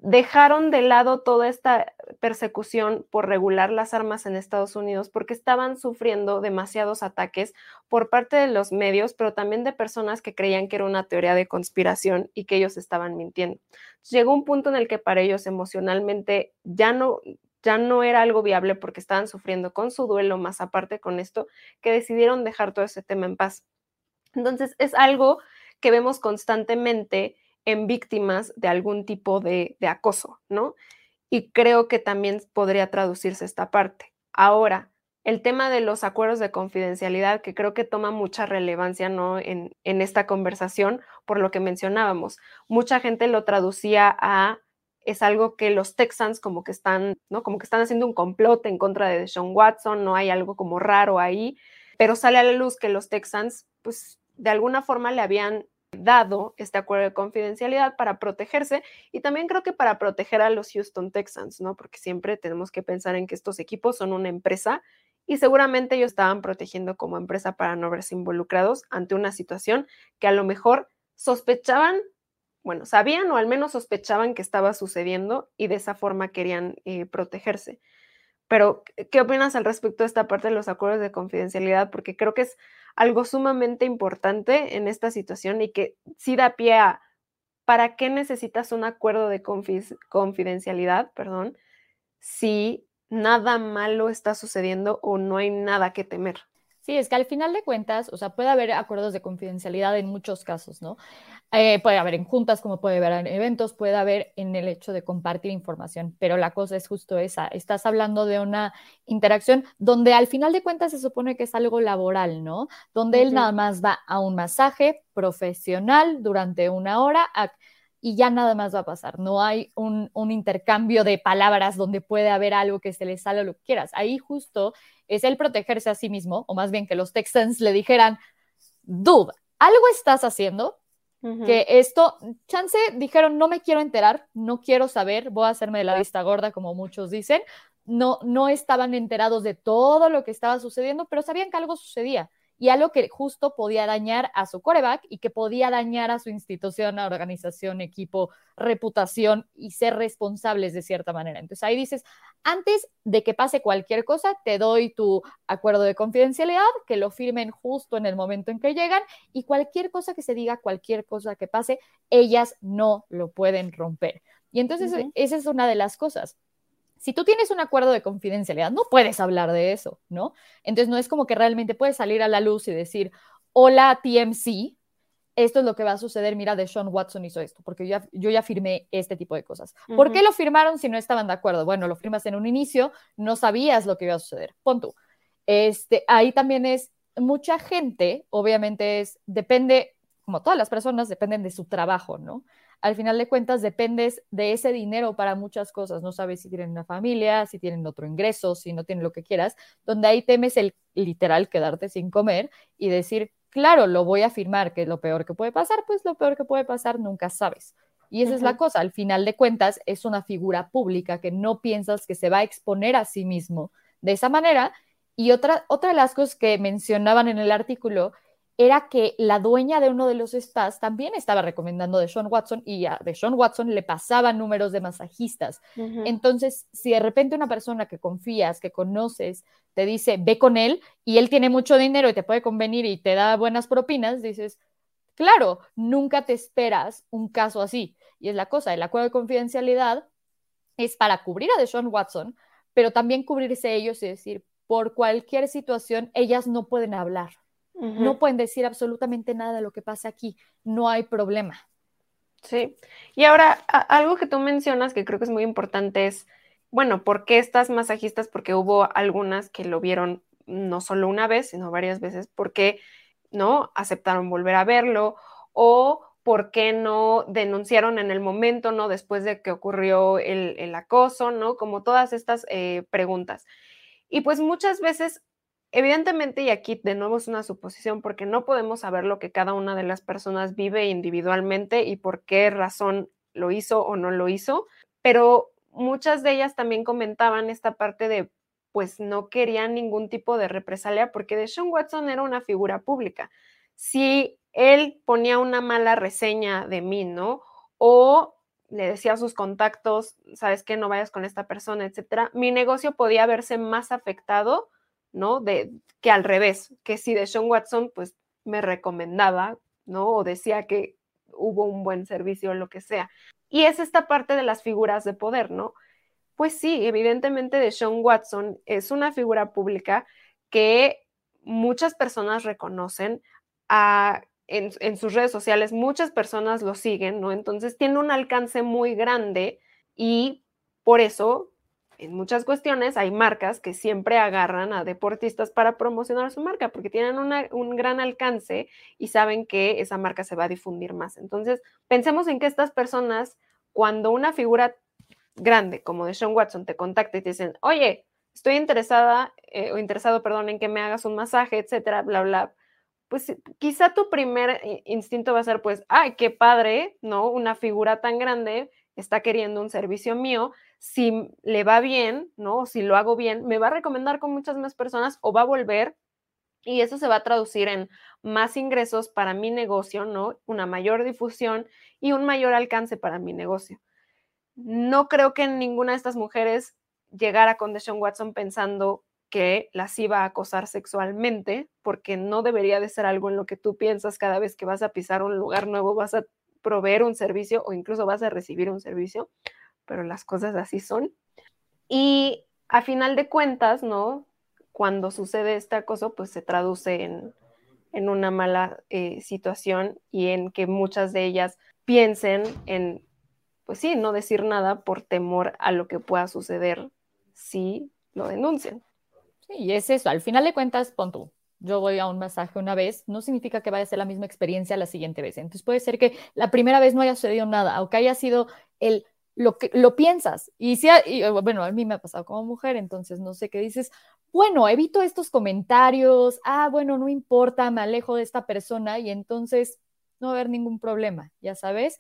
dejaron de lado toda esta persecución por regular las armas en Estados Unidos porque estaban sufriendo demasiados ataques por parte de los medios, pero también de personas que creían que era una teoría de conspiración y que ellos estaban mintiendo. Llegó un punto en el que para ellos emocionalmente ya no ya no era algo viable porque estaban sufriendo con su duelo, más aparte con esto, que decidieron dejar todo ese tema en paz. Entonces, es algo que vemos constantemente en víctimas de algún tipo de, acoso, ¿no? Y creo que también podría traducirse esta parte. Ahora, el tema de los acuerdos de confidencialidad, que creo que toma mucha relevancia ¿no? en, esta conversación, por lo que mencionábamos. Mucha gente lo traducía a es algo que los Texans como que están, ¿no? Como que están haciendo un complot en contra de Sean Watson, no hay algo como raro ahí, pero sale a la luz que los Texans, pues de alguna forma le habían dado este acuerdo de confidencialidad para protegerse y también creo que para proteger a los Houston Texans, ¿no? Porque siempre tenemos que pensar en que estos equipos son una empresa y seguramente ellos estaban protegiendo como empresa para no verse involucrados ante una situación que a lo mejor sospechaban, bueno, sabían o al menos sospechaban que estaba sucediendo y de esa forma querían eh, protegerse. Pero, ¿qué opinas al respecto de esta parte de los acuerdos de confidencialidad? Porque creo que es algo sumamente importante en esta situación y que sí da pie a ¿para qué necesitas un acuerdo de confidencialidad? Perdón, si nada malo está sucediendo o no hay nada que temer. Sí, es que al final de cuentas, o sea, puede haber acuerdos de confidencialidad en muchos casos, ¿no? Eh, puede haber en juntas, como puede haber en eventos, puede haber en el hecho de compartir información, pero la cosa es justo esa. Estás hablando de una interacción donde al final de cuentas se supone que es algo laboral, ¿no? Donde él nada más va a un masaje profesional durante una hora y ya nada más va a pasar. No hay un, un intercambio de palabras donde puede haber algo que se le sale o lo que quieras. Ahí justo es el protegerse a sí mismo, o más bien que los Texans le dijeran, dude, algo estás haciendo, que esto, chance, dijeron, no me quiero enterar, no quiero saber, voy a hacerme de la vista gorda, como muchos dicen, no, no estaban enterados de todo lo que estaba sucediendo, pero sabían que algo sucedía y algo que justo podía dañar a su coreback y que podía dañar a su institución, a organización, equipo, reputación y ser responsables de cierta manera. Entonces ahí dices, antes de que pase cualquier cosa, te doy tu acuerdo de confidencialidad, que lo firmen justo en el momento en que llegan y cualquier cosa que se diga, cualquier cosa que pase, ellas no lo pueden romper. Y entonces esa es una de las cosas si tú tienes un acuerdo de confidencialidad, no puedes hablar de eso, ¿no? Entonces no es como que realmente puedes salir a la luz y decir, hola TMC, esto es lo que va a suceder, mira, de Sean Watson hizo esto, porque yo ya, yo ya firmé este tipo de cosas. ¿Por qué lo firmaron si no estaban de acuerdo? Bueno, lo firmas en un inicio, no sabías lo que iba a suceder. Pon tú. Este, ahí también es, mucha gente, obviamente es, depende, como todas las personas, dependen de su trabajo, ¿no? Al final de cuentas dependes de ese dinero para muchas cosas. No sabes si tienen una familia, si tienen otro ingreso, si no tienen lo que quieras, donde ahí temes el literal quedarte sin comer y decir, claro, lo voy a firmar, que es lo peor que puede pasar, pues lo peor que puede pasar nunca sabes. Y esa es la cosa, al final de cuentas es una figura pública que no piensas que se va a exponer a sí mismo de esa manera. Y otra, otra de las cosas que mencionaban en el artículo era que la dueña de uno de los spas también estaba recomendando de Sean Watson y a de Sean Watson le pasaban números de masajistas. Entonces, si de repente una persona que confías, que conoces, te dice, ve con él y él tiene mucho dinero y te puede convenir y te da buenas propinas, dices, claro, nunca te esperas un caso así. Y es la cosa, el acuerdo de confidencialidad es para cubrir a Sean Watson, pero también cubrirse ellos y decir, por cualquier situación, ellas no pueden hablar no pueden decir absolutamente nada de lo que pasa aquí, no hay problema. Sí, y ahora algo que tú mencionas que creo que es muy importante es, bueno, ¿por qué estas masajistas? Porque hubo algunas que lo vieron no solo una vez, sino varias veces, porque no aceptaron volver a verlo o por qué no denunciaron en el momento, ¿no? Después de que ocurrió el, acoso, ¿no? Como todas estas eh, preguntas. Y pues muchas veces Evidentemente, y aquí de nuevo es una suposición porque no podemos saber lo que cada una de las personas vive individualmente y por qué razón lo hizo o no lo hizo, pero muchas de ellas también comentaban esta parte de pues no querían ningún tipo de represalia porque Deshaun Watson era una figura pública. Si él ponía una mala reseña de mí, ¿no? O le decía a sus contactos, sabes que no vayas con esta persona, etcétera, mi negocio podía verse más afectado ¿no? De que al revés, que si de Sean Watson, pues me recomendaba, ¿no? O decía que hubo un buen servicio o lo que sea. Y es esta parte de las figuras de poder, ¿no? Pues sí, evidentemente de Sean Watson es una figura pública que muchas personas reconocen en, en, sus redes sociales, muchas personas lo siguen, ¿no? Entonces tiene un alcance muy grande y por eso en muchas cuestiones hay marcas que siempre agarran a deportistas para promocionar su marca porque tienen un gran alcance y saben que esa marca se va a difundir más. Entonces, pensemos en que estas personas, cuando una figura grande como de Sean Watson te contacta y te dicen, oye, estoy interesada eh, o interesado, perdón, en que me hagas un masaje, etcétera, bla, bla, pues quizá tu primer instinto va a ser, pues, ay, qué padre, ¿no? Una figura tan grande está queriendo un servicio mío, si le va bien, ¿no? Si lo hago bien, me va a recomendar con muchas más personas o va a volver y eso se va a traducir en más ingresos para mi negocio, ¿no? Una mayor difusión y un mayor alcance para mi negocio. No creo que ninguna de estas mujeres llegara con Deshaun Watson pensando que las iba a acosar sexualmente, porque no debería de ser algo en lo que tú piensas cada vez que vas a pisar un lugar nuevo, vas a proveer un servicio o incluso vas a recibir un servicio pero las cosas así son. Y a final de cuentas, ¿no? Cuando sucede este acoso, pues se traduce en, una mala eh, situación y en que muchas de ellas piensen en, pues sí, no decir nada por temor a lo que pueda suceder si lo denuncian. Sí, y es eso, al final de cuentas, pon tú, yo voy a un masaje una vez, no significa que vaya a ser la misma experiencia la siguiente vez. Entonces puede ser que la primera vez no haya sucedido nada, aunque haya sido el lo que lo piensas. Y, si, bueno, a mí me ha pasado como mujer, entonces no sé qué dices. Bueno, evito estos comentarios. Ah, bueno, no importa, me alejo de esta persona y entonces no va a haber ningún problema, ya sabes.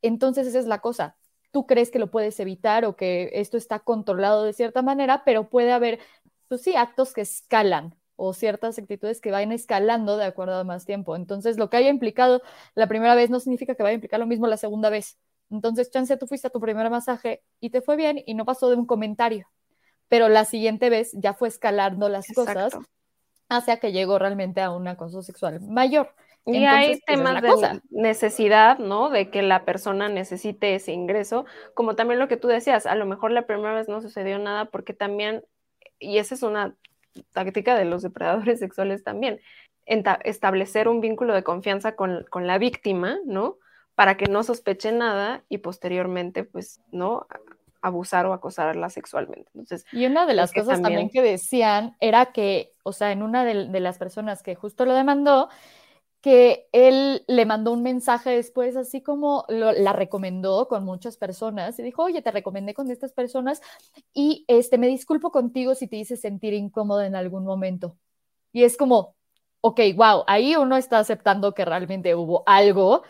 Entonces esa es la cosa. Tú crees que lo puedes evitar o que esto está controlado de cierta manera, pero puede haber, pues sí, actos que escalan, o ciertas actitudes que vayan escalando de acuerdo a más tiempo. Entonces, lo que haya implicado la primera vez no significa que vaya a implicar lo mismo la segunda vez. Entonces, chance, tú fuiste a tu primer masaje y te fue bien y no pasó de un comentario, pero la siguiente vez ya fue escalando las cosas hacia que llegó realmente a un acoso sexual mayor. Y hay pues, temas de necesidad, ¿no? De que la persona necesite ese ingreso, como también lo que tú decías, a lo mejor la primera vez no sucedió nada porque también, y esa es una táctica de los depredadores [laughs] sexuales también, establecer un vínculo de confianza con, la víctima, ¿no? Para que no sospeche nada y posteriormente, pues, ¿no? abusar o acosarla sexualmente. Entonces, y una de las cosas también... que decían era que, o sea, en una de, de las personas que justo lo demandó, que él le mandó un mensaje después, así como la recomendó con muchas personas, y dijo, oye, te recomendé con estas personas y este, me disculpo contigo si te hice sentir incómodo en algún momento. Y es como, ok, wow, ahí uno está aceptando que realmente hubo algo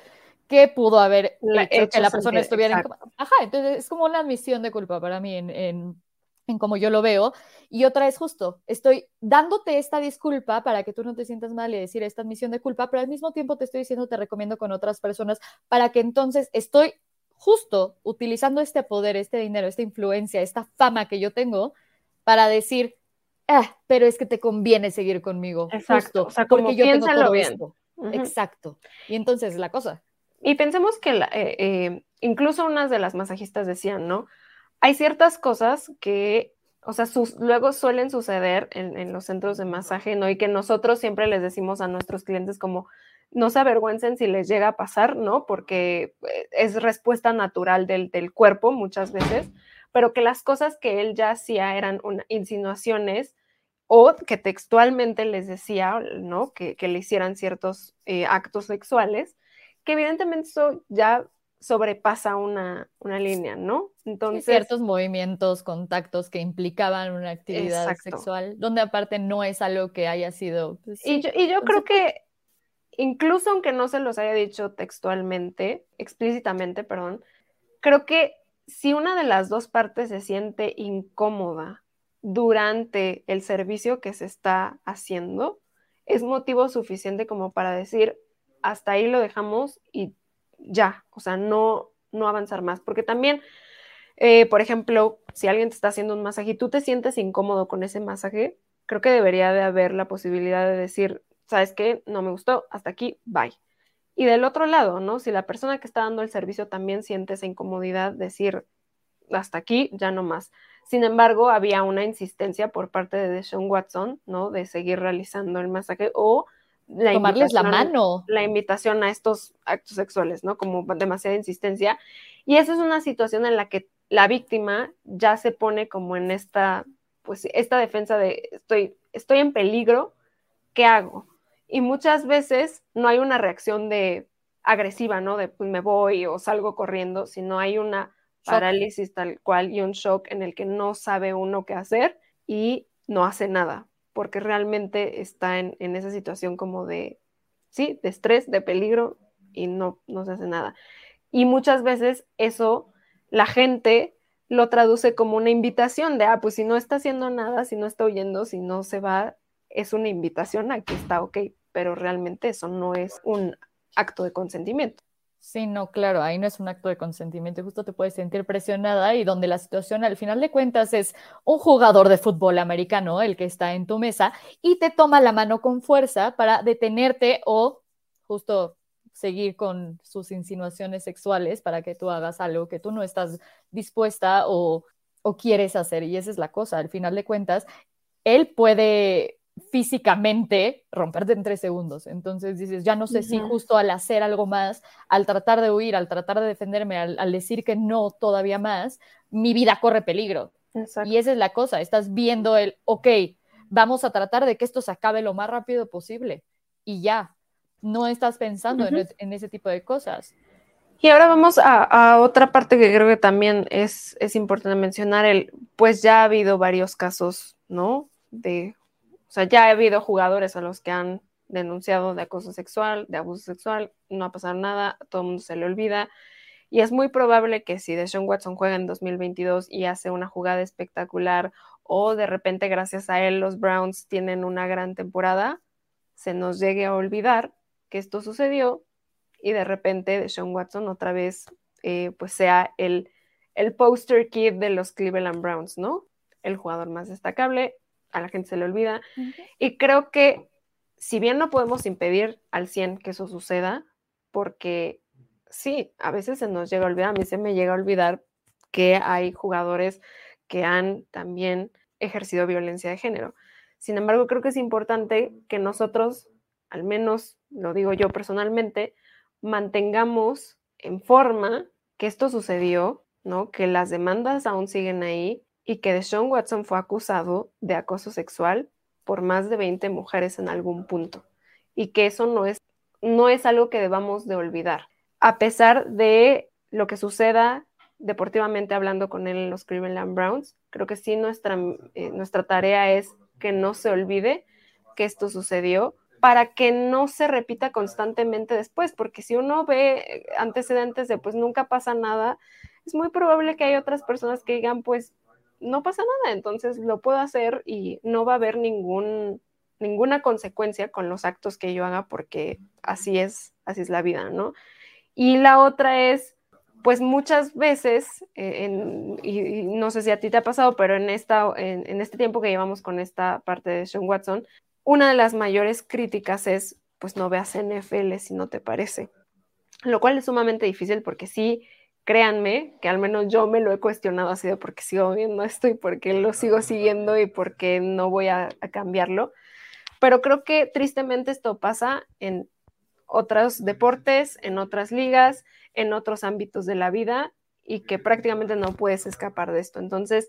que pudo haber hecho, que la persona estuviera incómoda. Ajá, entonces es como una admisión de culpa para mí en, en en como yo lo veo. Y otra es justo, estoy dándote esta disculpa para que tú no te sientas mal y decir esta admisión de culpa, pero al mismo tiempo te estoy diciendo, te recomiendo con otras personas para que entonces estoy justo utilizando este poder, este dinero, esta influencia, esta fama que yo tengo para decir, ah, pero es que te conviene seguir conmigo. Exacto. o sea, porque yo tengo todo bien. esto. Exacto. Y entonces la cosa. Y pensemos que eh, eh, incluso unas de las masajistas decían, ¿no? Hay ciertas cosas que, o sea, luego suelen suceder en, los centros de masaje, ¿no? Y que nosotros siempre les decimos a nuestros clientes como, no se avergüencen si les llega a pasar, ¿no? Porque eh, es respuesta natural del, cuerpo muchas veces, pero que las cosas que él ya hacía eran insinuaciones o que textualmente les decía, ¿no? Que, le hicieran ciertos eh, actos sexuales, que evidentemente eso ya sobrepasa una, línea, ¿no? Entonces... ciertos movimientos, contactos que implicaban una actividad sexual, donde aparte no es algo que haya sido... Pues y yo, creo que incluso aunque no se los haya dicho textualmente, explícitamente, perdón, creo que si una de las dos partes se siente incómoda durante el servicio que se está haciendo, es motivo suficiente como para decir, hasta ahí lo dejamos y ya, o sea, no, no avanzar más, porque también, eh, por ejemplo, si alguien te está haciendo un masaje y tú te sientes incómodo con ese masaje, creo que debería de haber la posibilidad de decir, ¿sabes qué? No me gustó, hasta aquí, bye. Y del otro lado, ¿no? Si la persona que está dando el servicio también siente esa incomodidad, decir, hasta aquí, ya no más. Sin embargo, había una insistencia por parte de Sean Watson, ¿no? De seguir realizando el masaje o la tomarles la mano. La invitación a estos actos sexuales, ¿no? Como demasiada insistencia. Y esa es una situación en la que la víctima ya se pone como en esta, pues, esta defensa de estoy, estoy en peligro, ¿qué hago? Y muchas veces no hay una reacción de agresiva, ¿no? De pues me voy o salgo corriendo, sino hay una parálisis tal cual y un shock en el que no sabe uno qué hacer y no hace nada, porque realmente está en, esa situación como de, sí, de estrés, de peligro y no, no se hace nada. Y muchas veces eso la gente lo traduce como una invitación de, ah, pues si no está haciendo nada, si no está huyendo, si no se va, es una invitación a que está ok, pero realmente eso no es un acto de consentimiento. Sí, no, claro, ahí no es un acto de consentimiento, justo te puedes sentir presionada y donde la situación al final de cuentas es un jugador de fútbol americano, el que está en tu mesa, y te toma la mano con fuerza para detenerte o justo seguir con sus insinuaciones sexuales para que tú hagas algo que tú no estás dispuesta o o quieres hacer. Y esa es la cosa, al final de cuentas, él puede físicamente romperte en tres segundos. Entonces dices, ya no sé si justo al hacer algo más, al tratar de huir, al tratar de defenderme, al, decir que no todavía más, mi vida corre peligro. Y esa es la cosa, estás viendo el, ok, vamos a tratar de que esto se acabe lo más rápido posible. Y ya, no estás pensando en, ese tipo de cosas. Y ahora vamos a, otra parte que creo que también es, es importante mencionar, el, pues ya ha habido varios casos, ¿no? De o sea, ya ha habido jugadores a los que han denunciado de acoso sexual, de abuso sexual, no ha pasado nada, todo el mundo se le olvida. Y es muy probable que si Deshaun Watson juega en 2022 y hace una jugada espectacular o de repente gracias a él los Browns tienen una gran temporada, se nos llegue a olvidar que esto sucedió y de repente Deshaun Watson otra vez eh, pues sea el, el poster kid de los Cleveland Browns, ¿no? El jugador más destacable, a la gente se le olvida. Y creo que si bien no podemos impedir al 100 que eso suceda, porque sí, a veces se nos llega a olvidar, a mí se me llega a olvidar que hay jugadores que han también ejercido violencia de género. Sin embargo, creo que es importante que nosotros, al menos lo digo yo personalmente, mantengamos en forma que esto sucedió, ¿no? Que las demandas aún siguen ahí, y que Deshaun Watson fue acusado de acoso sexual por más de 20 mujeres en algún punto y que eso no es, no es algo que debamos de olvidar. A pesar de lo que suceda deportivamente hablando con él en los Cleveland Browns, creo que sí nuestra, eh, nuestra tarea es que no se olvide que esto sucedió para que no se repita constantemente después, porque si uno ve antecedentes de pues nunca pasa nada, es muy probable que hay otras personas que digan pues no pasa nada, entonces lo puedo hacer y no va a haber ningún, ninguna consecuencia con los actos que yo haga porque así es, así es la vida, ¿no? Y la otra es, pues muchas veces, eh, y, no sé si a ti te ha pasado, pero en, esta, en, este tiempo que llevamos con esta parte de Sean Watson, una de las mayores críticas es, pues no veas NFL si no te parece, lo cual es sumamente difícil porque sí créanme que al menos yo me lo he cuestionado así de porque sigo viendo esto y porque lo sigo siguiendo y porque no voy a, cambiarlo. Pero creo que tristemente esto pasa en otros deportes, en otras ligas, en otros ámbitos de la vida y que prácticamente no puedes escapar de esto. Entonces,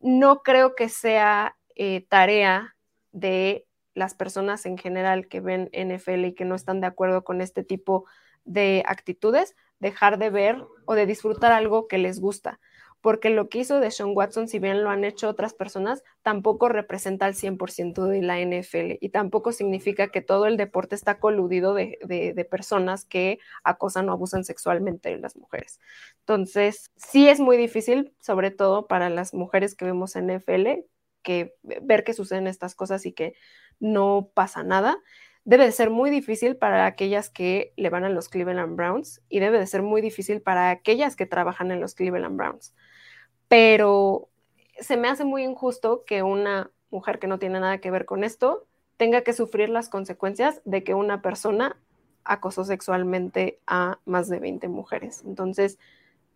no creo que sea eh, tarea de las personas en general que ven NFL y que no están de acuerdo con este tipo de actitudes, dejar de ver o de disfrutar algo que les gusta. Porque lo que hizo de Sean Watson, si bien lo han hecho otras personas, tampoco representa al 100% de la NFL y tampoco significa que todo el deporte está coludido de, de, personas que acosan o abusan sexualmente de las mujeres. Entonces, sí es muy difícil, sobre todo para las mujeres que vemos en NFL, que ver que suceden estas cosas y que no pasa nada debe de ser muy difícil para aquellas que le van a los Cleveland Browns y debe de ser muy difícil para aquellas que trabajan en los Cleveland Browns. Pero se me hace muy injusto que una mujer que no tiene nada que ver con esto tenga que sufrir las consecuencias de que una persona acosó sexualmente a más de 20 mujeres. Entonces,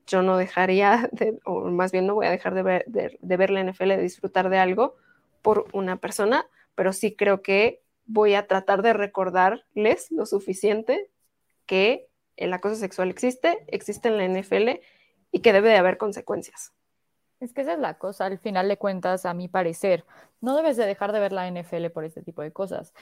yo no dejaría, [laughs] de, o más bien no voy a dejar de ver, de, ver la NFL, de disfrutar de algo por una persona, pero sí creo que voy a tratar de recordarles lo suficiente que el acoso sexual existe, existe en la NFL y que debe de haber consecuencias. Es que esa es la cosa, al final de cuentas, a mi parecer, no debes de dejar de ver la NFL por este tipo de cosas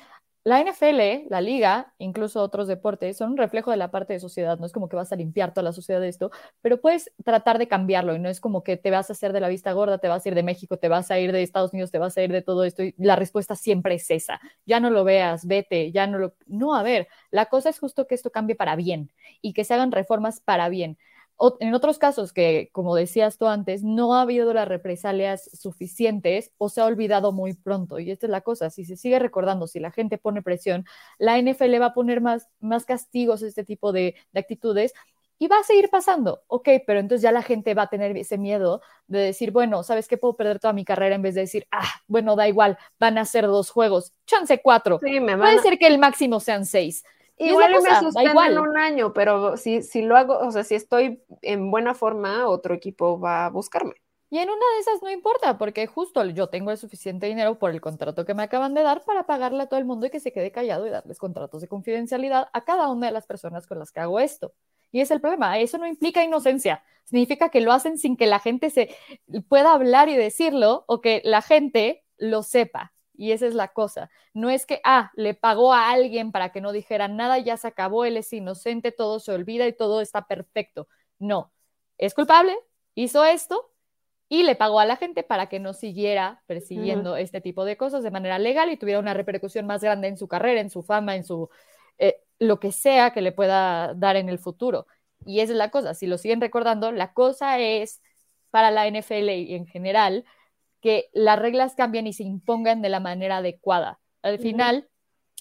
la NFL, la liga, incluso otros deportes, son un reflejo de la parte de sociedad. No es como que vas a limpiar toda la sociedad de esto, pero puedes tratar de cambiarlo y no es como que te vas a hacer de la vista gorda, te vas a ir de México, te vas a ir de Estados Unidos, te vas a ir de todo esto y la respuesta siempre es esa. Ya no lo veas, vete, ya no lo... No, a ver, la cosa es justo que esto cambie para bien y que se hagan reformas para bien en otros casos que, como decías tú antes, no ha habido las represalias suficientes o se ha olvidado muy pronto. Y esta es la cosa, si se sigue recordando, si la gente pone presión, la NFL va a poner más, más castigos a este tipo de, actitudes y va a seguir pasando. Ok, pero entonces ya la gente va a tener ese miedo de decir, bueno, ¿sabes qué? Puedo perder toda mi carrera en vez de decir, ah, bueno, da igual, van a ser dos juegos, chance cuatro. Puede ser que el máximo sean seis. Igual me suspenden un año, pero si, si lo hago, o sea, si estoy en buena forma, otro equipo va a buscarme. Y en una de esas no importa, porque justo yo tengo el suficiente dinero por el contrato que me acaban de dar para pagarle a todo el mundo y que se quede callado y darles contratos de confidencialidad a cada una de las personas con las que hago esto. Y es el problema, eso no implica inocencia, significa que lo hacen sin que la gente se pueda hablar y decirlo o que la gente lo sepa. Y esa es la cosa. No es que, ah, le pagó a alguien para que no dijera nada, ya se acabó, él es inocente, todo se olvida y todo está perfecto. No, es culpable, hizo esto, y le pagó a la gente para que no siguiera persiguiendo este tipo de cosas de manera legal y tuviera una repercusión más grande en su carrera, en su fama, en su eh, lo que sea que le pueda dar en el futuro. Y esa es la cosa, si lo siguen recordando, la cosa es para la NFL y en general que las reglas cambien y se impongan de la manera adecuada. Al final,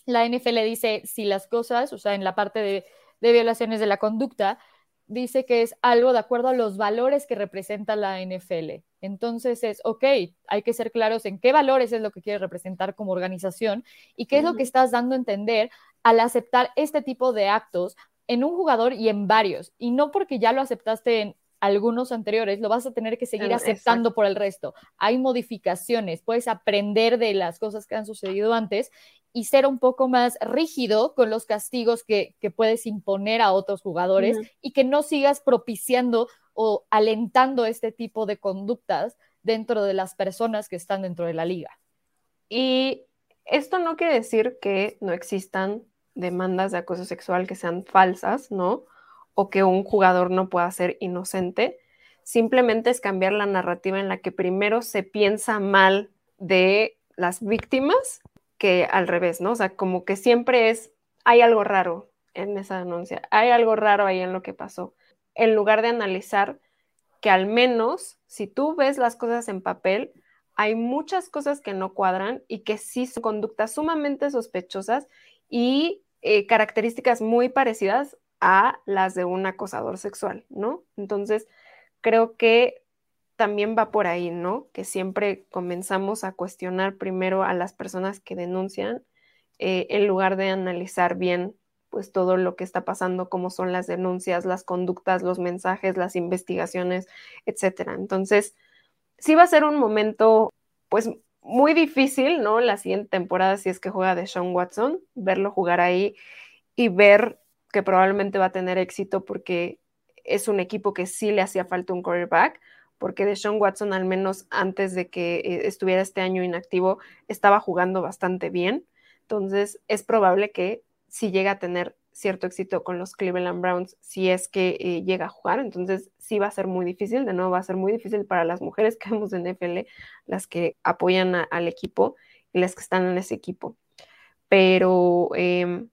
la NFL dice si las cosas, o sea, en la parte de, de violaciones de la conducta, dice que es algo de acuerdo a los valores que representa la NFL. Entonces es, ok, hay que ser claros en qué valores es lo que quiere representar como organización y qué es lo que estás dando a entender al aceptar este tipo de actos en un jugador y en varios. Y no porque ya lo aceptaste en algunos anteriores, lo vas a tener que seguir aceptando por el resto. Hay modificaciones, puedes aprender de las cosas que han sucedido antes y ser un poco más rígido con los castigos que, puedes imponer a otros jugadores y que no sigas propiciando o alentando este tipo de conductas dentro de las personas que están dentro de la liga. Y esto no quiere decir que no existan demandas de acoso sexual que sean falsas, ¿no? O que un jugador no pueda ser inocente. Simplemente es cambiar la narrativa en la que primero se piensa mal de las víctimas que al revés, ¿no? O sea, como que siempre es, hay algo raro en esa denuncia, hay algo raro ahí en lo que pasó, en lugar de analizar que al menos si tú ves las cosas en papel, hay muchas cosas que no cuadran y que sí son conductas sumamente sospechosas y eh, características muy parecidas a las de un acosador sexual, ¿no? Entonces, creo que también va por ahí, ¿no? Que siempre comenzamos a cuestionar primero a las personas que denuncian eh, en lugar de analizar bien pues todo lo que está pasando, cómo son las denuncias, las conductas, los mensajes, las investigaciones, etcétera. Entonces, sí va a ser un momento pues muy difícil, ¿no? La siguiente temporada si es que juega de Sean Watson, verlo jugar ahí y ver que probablemente va a tener éxito porque es un equipo que sí le hacía falta un quarterback, porque Deshaun Watson, al menos antes de que eh, estuviera este año inactivo, estaba jugando bastante bien. Entonces, es probable que si llega a tener cierto éxito con los Cleveland Browns, si es que eh, llega a jugar, entonces sí va a ser muy difícil, de nuevo va a ser muy difícil para las mujeres que vemos en NFL, las que apoyan al equipo y las que están en ese equipo. Pero, em,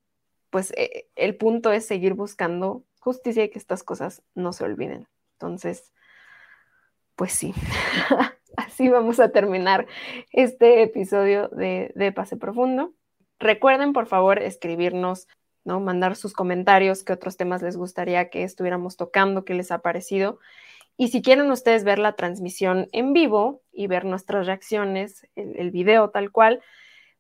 pues eh, el punto es seguir buscando justicia y que estas cosas no se olviden. Entonces, pues sí, [laughs] así vamos a terminar este episodio de, Pase Profundo. Recuerden, por favor, escribirnos, ¿no? Mandar sus comentarios, qué otros temas les gustaría que estuviéramos tocando, qué les ha parecido. Y si quieren ustedes ver la transmisión en vivo y ver nuestras reacciones, el, el video tal cual,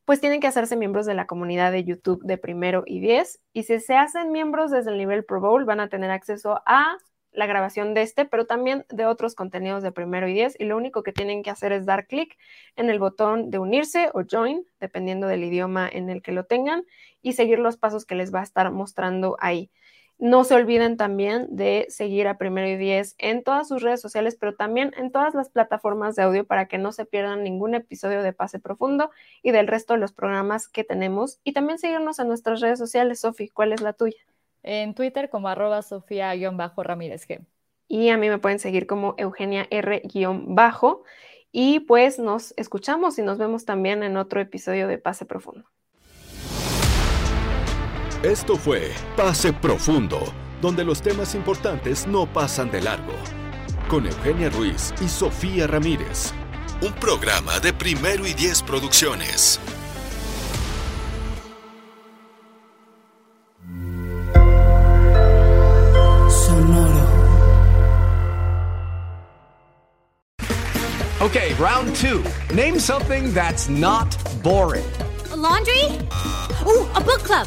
pues tienen que hacerse miembros de la comunidad de YouTube de primero y diez. Y si se hacen miembros desde el nivel Pro Bowl, van a tener acceso a la grabación de este, pero también de otros contenidos de primero y diez. Y lo único que tienen que hacer es dar clic en el botón de unirse o join, dependiendo del idioma en el que lo tengan, y seguir los pasos que les va a estar mostrando ahí. No se olviden también de seguir a Primero y Diez en todas sus redes sociales, pero también en todas las plataformas de audio para que no se pierdan ningún episodio de Pase Profundo y del resto de los programas que tenemos. Y también seguirnos en nuestras redes sociales. Sofi, ¿cuál es la tuya? en Twitter como arroba Sofía-Ramírez G. Y a mí me pueden seguir como Eugenia R-Bajo. Y pues nos escuchamos y nos vemos también en otro episodio de Pase Profundo. Esto fue Pase Profundo, donde los temas importantes no pasan de largo. Con Eugenia Ruiz y Sofía Ramírez. Un programa de primero y diez producciones. Okay, round two. Name something that's not boring. A laundry? Ooh, a book club.